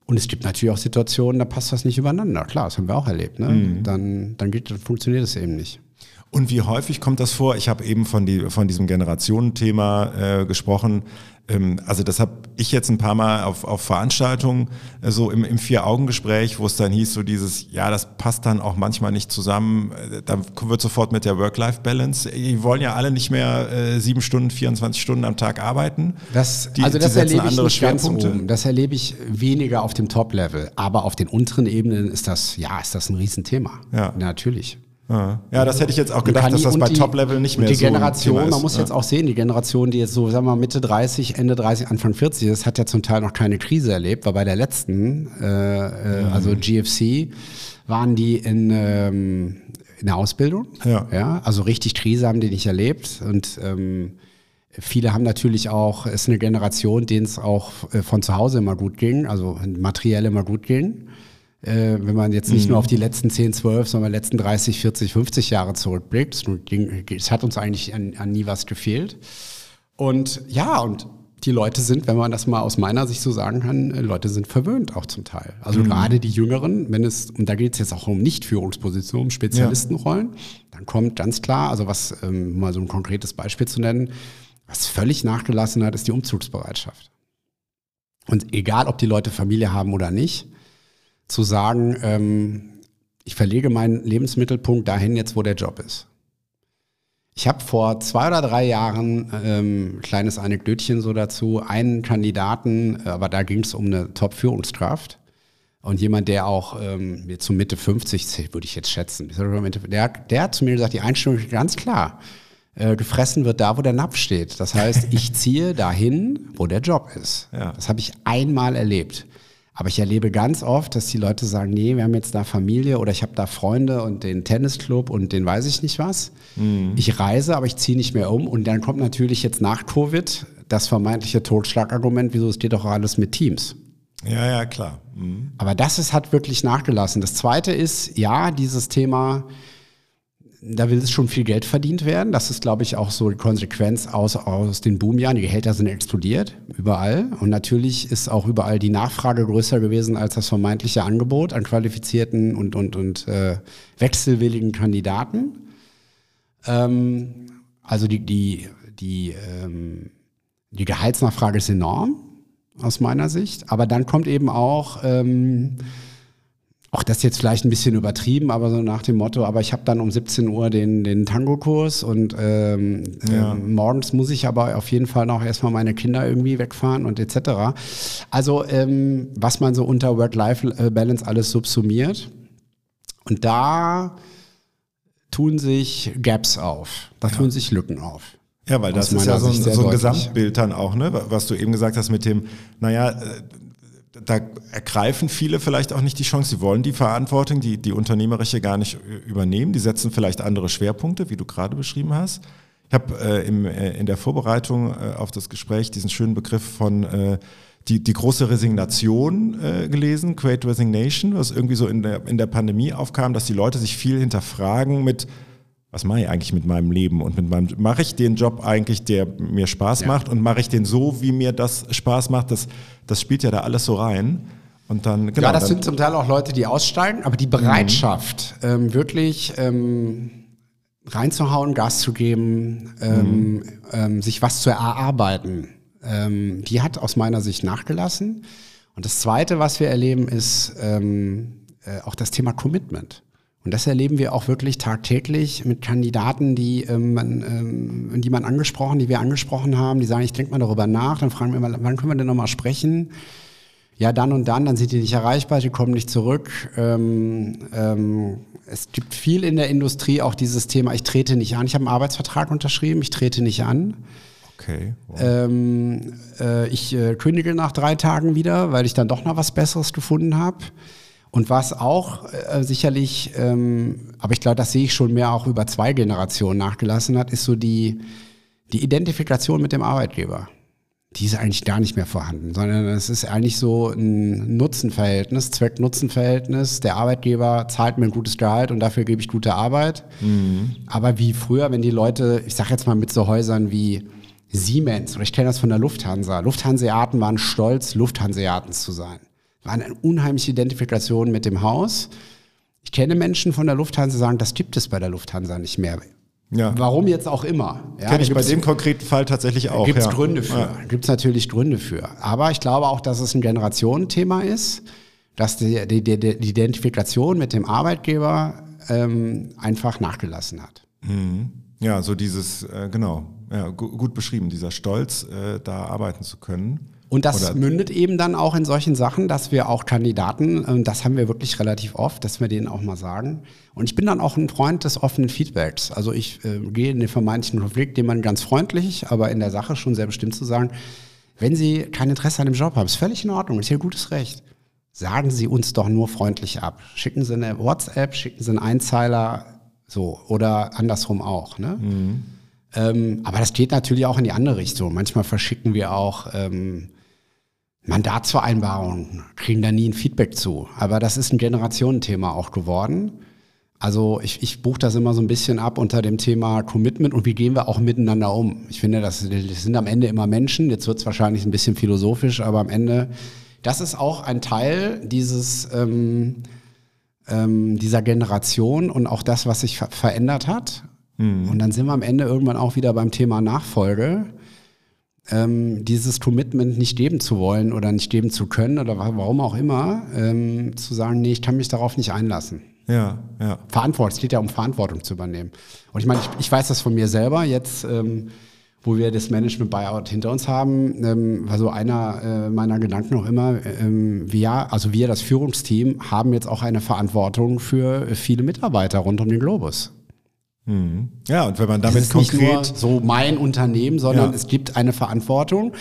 Und es gibt natürlich auch Situationen, da passt das nicht übereinander. Klar, das haben wir auch erlebt. Ne? Mhm. Dann, dann, geht, dann funktioniert es eben nicht. Und wie häufig kommt das vor? Ich habe eben von, die, von diesem Generationenthema äh, gesprochen. Ähm, also das habe ich jetzt ein paar Mal auf, auf Veranstaltungen, äh, so im, im Vier-Augen-Gespräch, wo es dann hieß, so dieses, ja, das passt dann auch manchmal nicht zusammen. Äh, dann wird sofort mit der Work-Life-Balance. Die wollen ja alle nicht mehr äh, sieben Stunden, 24 Stunden am Tag arbeiten. Das, die, also das die erlebe ich nicht ganz oben. Das erlebe ich weniger auf dem Top-Level. Aber auf den unteren Ebenen ist das, ja, ist das ein Riesenthema. Ja. Natürlich. Ja. das hätte ich jetzt auch gedacht, dass das bei Top-Level nicht mehr und die so Generation, man muss ja. jetzt auch sehen, die Generation, die jetzt so, sagen wir mal, Mitte 30, Ende 30, Anfang 40 ist, hat ja zum Teil noch keine Krise erlebt, weil bei der letzten, äh, äh, mhm. also GFC, waren die in, ähm, in der Ausbildung. Ja. ja. Also richtig Krise haben die nicht erlebt und ähm, Viele haben natürlich auch, es ist eine Generation, denen es auch äh, von zu Hause immer gut ging, also materiell immer gut ging äh, wenn man jetzt nicht mhm. nur auf die letzten 10, 12, sondern die letzten 30, 40, 50 Jahre zurückblickt. Es hat uns eigentlich an, an nie was gefehlt. Und ja, und die Leute sind, wenn man das mal aus meiner Sicht so sagen kann, äh, Leute sind verwöhnt auch zum Teil. Also mhm. gerade die Jüngeren, wenn es, und da geht es jetzt auch um Nicht-Führungspositionen, um Spezialistenrollen, ja. dann kommt ganz klar, also was, ähm, mal so ein konkretes Beispiel zu nennen, was völlig nachgelassen hat, ist die Umzugsbereitschaft. Und egal, ob die Leute Familie haben oder nicht, zu sagen, ähm, ich verlege meinen Lebensmittelpunkt dahin jetzt, wo der Job ist. Ich habe vor zwei oder drei Jahren, ähm, kleines Anekdötchen so dazu, einen Kandidaten, aber da ging es um eine Top-Führungskraft und jemand, der auch ähm, zu Mitte 50, würde ich jetzt schätzen, der, der hat zu mir gesagt, die Einstellung ist ganz klar. Äh, gefressen wird da, wo der Napf steht. Das heißt, ich ziehe dahin, wo der Job ist. Ja. Das habe ich einmal erlebt. Aber ich erlebe ganz oft, dass die Leute sagen, nee, wir haben jetzt da Familie oder ich habe da Freunde und den Tennisclub und den weiß ich nicht was. Mhm. Ich reise, aber ich ziehe nicht mehr um. Und dann kommt natürlich jetzt nach Covid das vermeintliche Totschlagargument, wieso es geht doch alles mit Teams. Ja, ja, klar. Mhm. Aber das ist, hat wirklich nachgelassen. Das zweite ist, ja, dieses Thema, da will es schon viel Geld verdient werden. Das ist, glaube ich, auch so die Konsequenz aus, aus den Boomjahren. Die Gehälter sind explodiert, überall. Und natürlich ist auch überall die Nachfrage größer gewesen als das vermeintliche Angebot an qualifizierten und, und, und äh, wechselwilligen Kandidaten. Ähm, also die, die, die, ähm, die Gehaltsnachfrage ist enorm aus meiner Sicht. Aber dann kommt eben auch... Ähm, auch das jetzt vielleicht ein bisschen übertrieben, aber so nach dem Motto, aber ich habe dann um 17 Uhr den, den Tango-Kurs und ähm, ja. ähm, morgens muss ich aber auf jeden Fall noch erstmal meine Kinder irgendwie wegfahren und etc. Also ähm, was man so unter Work-Life-Balance alles subsumiert. Und da tun sich Gaps auf, da ja. tun sich Lücken auf. Ja, weil das ist ja so ein, so ein Gesamtbild dann auch, ne? was du eben gesagt hast mit dem, naja, äh, da ergreifen viele vielleicht auch nicht die Chance. Sie wollen die Verantwortung, die, die unternehmerische gar nicht übernehmen. Die setzen vielleicht andere Schwerpunkte, wie du gerade beschrieben hast. Ich habe äh, im, äh, in der Vorbereitung äh, auf das Gespräch diesen schönen Begriff von äh, die, die große Resignation äh, gelesen, Great Resignation, was irgendwie so in der, in der Pandemie aufkam, dass die Leute sich viel hinterfragen mit, was mache ich eigentlich mit meinem Leben und mit meinem mache ich den Job eigentlich, der mir Spaß ja. macht und mache ich den so, wie mir das Spaß macht, das, das spielt ja da alles so rein. Und dann, genau, ja, das sind zum Teil auch Leute, die aussteigen, aber die Bereitschaft, mhm. ähm, wirklich ähm, reinzuhauen, Gas zu geben, ähm, mhm. ähm, sich was zu erarbeiten, ähm, die hat aus meiner Sicht nachgelassen. Und das Zweite, was wir erleben, ist ähm, äh, auch das Thema Commitment. Und das erleben wir auch wirklich tagtäglich mit Kandidaten, die, ähm, man, ähm, die man angesprochen, die wir angesprochen haben, die sagen, ich denke mal darüber nach, dann fragen wir mal, wann können wir denn nochmal sprechen? Ja, dann und dann, dann sind die nicht erreichbar, die kommen nicht zurück. Ähm, ähm, es gibt viel in der Industrie auch dieses Thema, ich trete nicht an. Ich habe einen Arbeitsvertrag unterschrieben, ich trete nicht an. Okay. Wow. Ähm, äh, ich äh, kündige nach drei Tagen wieder, weil ich dann doch noch was Besseres gefunden habe. Und was auch äh, sicherlich, ähm, aber ich glaube, das sehe ich schon mehr auch über zwei Generationen nachgelassen hat, ist so die, die Identifikation mit dem Arbeitgeber. Die ist eigentlich gar nicht mehr vorhanden, sondern es ist eigentlich so ein Nutzenverhältnis, Zweck-Nutzen-Verhältnis. Der Arbeitgeber zahlt mir ein gutes Gehalt und dafür gebe ich gute Arbeit. Mhm. Aber wie früher, wenn die Leute, ich sage jetzt mal mit so Häusern wie Siemens, oder ich kenne das von der Lufthansa, Lufthanseaten waren stolz, Lufthanseaten zu sein. War eine unheimliche Identifikation mit dem Haus. Ich kenne Menschen von der Lufthansa, die sagen, das gibt es bei der Lufthansa nicht mehr. Ja. Warum jetzt auch immer. Ja, Kenne ich bei dem konkreten Fall tatsächlich auch. Gibt es ja. Gründe für. Ja. Gibt es natürlich Gründe für. Aber ich glaube auch, dass es ein Generationenthema ist, dass die, die, die Identifikation mit dem Arbeitgeber ähm, einfach nachgelassen hat. Mhm. Ja, so dieses, äh, genau, ja, gut beschrieben, dieser Stolz, äh, da arbeiten zu können. Und das Oder mündet eben dann auch in solchen Sachen, dass wir auch Kandidaten, äh, das haben wir wirklich relativ oft, dass wir denen auch mal sagen. Und ich bin dann auch ein Freund des offenen Feedbacks. Also ich äh, gehe in den vermeintlichen Konflikt, den man ganz freundlich, aber in der Sache schon sehr bestimmt zu sagen, wenn Sie kein Interesse an dem Job haben, ist völlig in Ordnung, ist Ihr gutes Recht. Sagen Sie uns doch nur freundlich ab. Schicken Sie eine WhatsApp, schicken Sie einen Einzeiler, so, oder andersrum auch. Ne? Mhm. Ähm, aber das geht natürlich auch in die andere Richtung. Manchmal verschicken wir auch ähm, Mandatsvereinbarungen, kriegen da nie ein Feedback zu. Aber das ist ein Generationenthema auch geworden. Also ich, ich buche das immer so ein bisschen ab unter dem Thema Commitment und wie gehen wir auch miteinander um. Ich finde, das, das sind am Ende immer Menschen. Jetzt wird es wahrscheinlich ein bisschen philosophisch, aber am Ende, das ist auch ein Teil dieses, ähm, ähm, dieser Generation und auch das, was sich ver verändert hat. Mhm. Und dann sind wir am Ende irgendwann auch wieder beim Thema Nachfolge ähm, dieses Commitment nicht geben zu wollen oder nicht geben zu können oder warum auch immer, ähm, zu sagen, nee, ich kann mich darauf nicht einlassen. Ja, ja. Verantwortung, es geht ja um Verantwortung zu übernehmen. Und ich meine, ich, ich weiß das von mir selber jetzt, ähm, wo wir das Management Buyout hinter uns haben, ähm, war so einer äh, meiner Gedanken noch immer, ähm, wir, also wir, das Führungsteam, haben jetzt auch eine Verantwortung für viele Mitarbeiter rund um den Globus. Mhm. Ja, und wenn man damit es ist konkret nicht nur so mein Unternehmen, sondern ja. es gibt eine Verantwortung.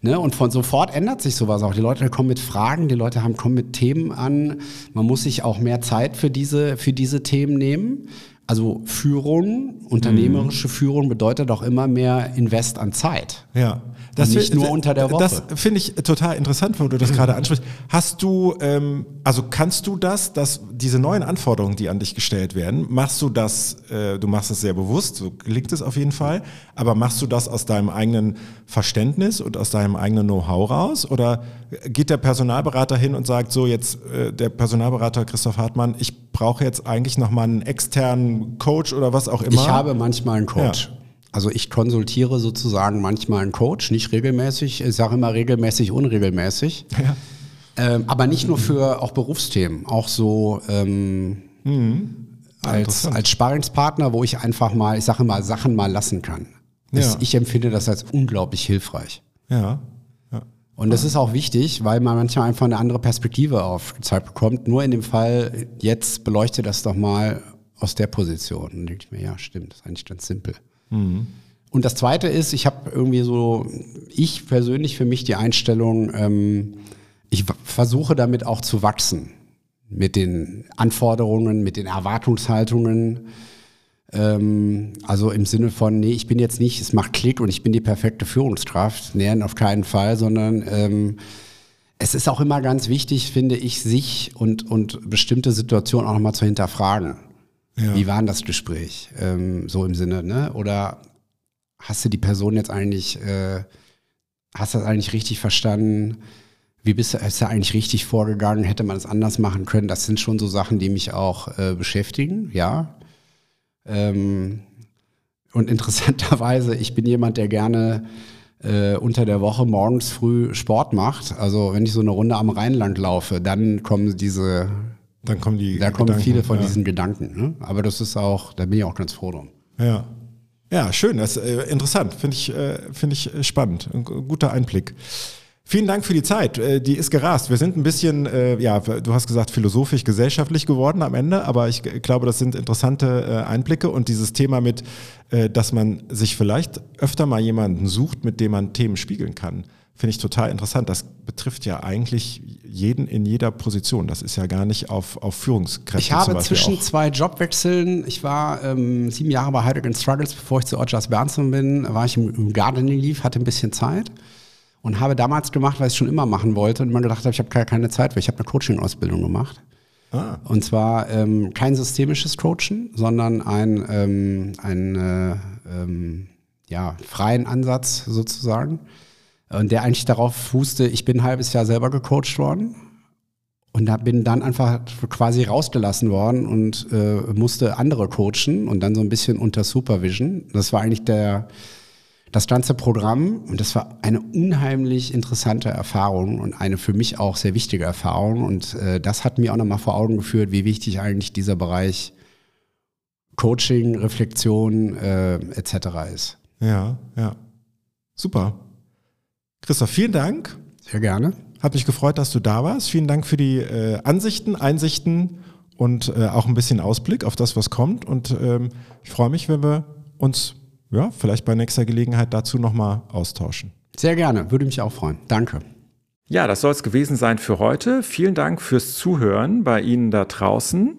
Ne? Und von sofort ändert sich sowas auch. Die Leute kommen mit Fragen, die Leute haben, kommen mit Themen an. Man muss sich auch mehr Zeit für diese, für diese Themen nehmen. Also Führung, unternehmerische mhm. Führung bedeutet auch immer mehr Invest an Zeit. Ja. Das nicht nur unter der Woche. Das finde ich total interessant, wo du das gerade ansprichst. Hast du, ähm, also kannst du das, dass diese neuen Anforderungen, die an dich gestellt werden, machst du das, äh, du machst es sehr bewusst, so klingt es auf jeden Fall, aber machst du das aus deinem eigenen Verständnis und aus deinem eigenen Know-how raus? Oder geht der Personalberater hin und sagt so, jetzt äh, der Personalberater Christoph Hartmann, ich brauche jetzt eigentlich nochmal einen externen Coach oder was auch immer? Ich habe manchmal einen Coach. Ja. Also ich konsultiere sozusagen manchmal einen Coach, nicht regelmäßig, ich sage immer regelmäßig, unregelmäßig. Ja. Ähm, aber nicht nur für auch Berufsthemen, auch so ähm, mhm. als, als Sparingspartner, wo ich einfach mal, ich sage mal, Sachen mal lassen kann. Das, ja. Ich empfinde das als unglaublich hilfreich. Ja. ja. Und das ist auch wichtig, weil man manchmal einfach eine andere Perspektive aufgezeigt bekommt. Nur in dem Fall, jetzt beleuchte das doch mal aus der Position. Und denke ich mir, ja, stimmt, das ist eigentlich ganz simpel. Mhm. Und das Zweite ist, ich habe irgendwie so, ich persönlich für mich die Einstellung, ähm, ich versuche damit auch zu wachsen mit den Anforderungen, mit den Erwartungshaltungen. Ähm, also im Sinne von, nee, ich bin jetzt nicht, es macht Klick und ich bin die perfekte Führungskraft. Nee, auf keinen Fall, sondern ähm, es ist auch immer ganz wichtig, finde ich, sich und, und bestimmte Situationen auch nochmal zu hinterfragen. Ja. Wie war denn das Gespräch? Ähm, so im Sinne, ne? Oder hast du die Person jetzt eigentlich, äh, hast du das eigentlich richtig verstanden? Wie bist du, ist er eigentlich richtig vorgegangen? Hätte man es anders machen können? Das sind schon so Sachen, die mich auch äh, beschäftigen, ja. Ähm, und interessanterweise, ich bin jemand, der gerne äh, unter der Woche morgens früh Sport macht. Also wenn ich so eine Runde am Rhein lang laufe, dann kommen diese dann kommen die. Da kommen Gedanken, viele von ja. diesen Gedanken. Ne? Aber das ist auch, da bin ich auch ganz froh drum. Ja. Ja, schön, das ist äh, interessant, finde ich, äh, finde ich äh, spannend, ein guter Einblick. Vielen Dank für die Zeit. Äh, die ist gerast. Wir sind ein bisschen, äh, ja, du hast gesagt, philosophisch, gesellschaftlich geworden am Ende, aber ich glaube, das sind interessante Einblicke und dieses Thema mit, dass man sich vielleicht öfter mal jemanden sucht, mit dem man Themen spiegeln kann Finde ich total interessant. Das betrifft ja eigentlich jeden in jeder Position. Das ist ja gar nicht auf, auf Führungskräfte. Ich habe zwischen auch. zwei Jobwechseln, ich war ähm, sieben Jahre bei Heidegger Struggles, bevor ich zu Otjas Bernson bin, war ich im, im Gardening Leave, hatte ein bisschen Zeit und habe damals gemacht, was ich schon immer machen wollte und immer gedacht habe, ich habe keine Zeit, weil ich habe eine Coaching-Ausbildung gemacht. Ah. Und zwar ähm, kein systemisches Coachen, sondern ein, ähm, ein äh, ähm, ja, freien Ansatz sozusagen. Und der eigentlich darauf fußte, ich bin ein halbes Jahr selber gecoacht worden und bin dann einfach quasi rausgelassen worden und äh, musste andere coachen und dann so ein bisschen unter Supervision. Das war eigentlich der, das ganze Programm und das war eine unheimlich interessante Erfahrung und eine für mich auch sehr wichtige Erfahrung und äh, das hat mir auch nochmal vor Augen geführt, wie wichtig eigentlich dieser Bereich Coaching, Reflexion äh, etc. ist. Ja, ja. Super. Christoph, vielen Dank. Sehr gerne. Hat mich gefreut, dass du da warst. Vielen Dank für die äh, Ansichten, Einsichten und äh, auch ein bisschen Ausblick auf das, was kommt. Und ähm, ich freue mich, wenn wir uns ja, vielleicht bei nächster Gelegenheit dazu nochmal austauschen. Sehr gerne, würde mich auch freuen. Danke. Ja, das soll es gewesen sein für heute. Vielen Dank fürs Zuhören bei Ihnen da draußen.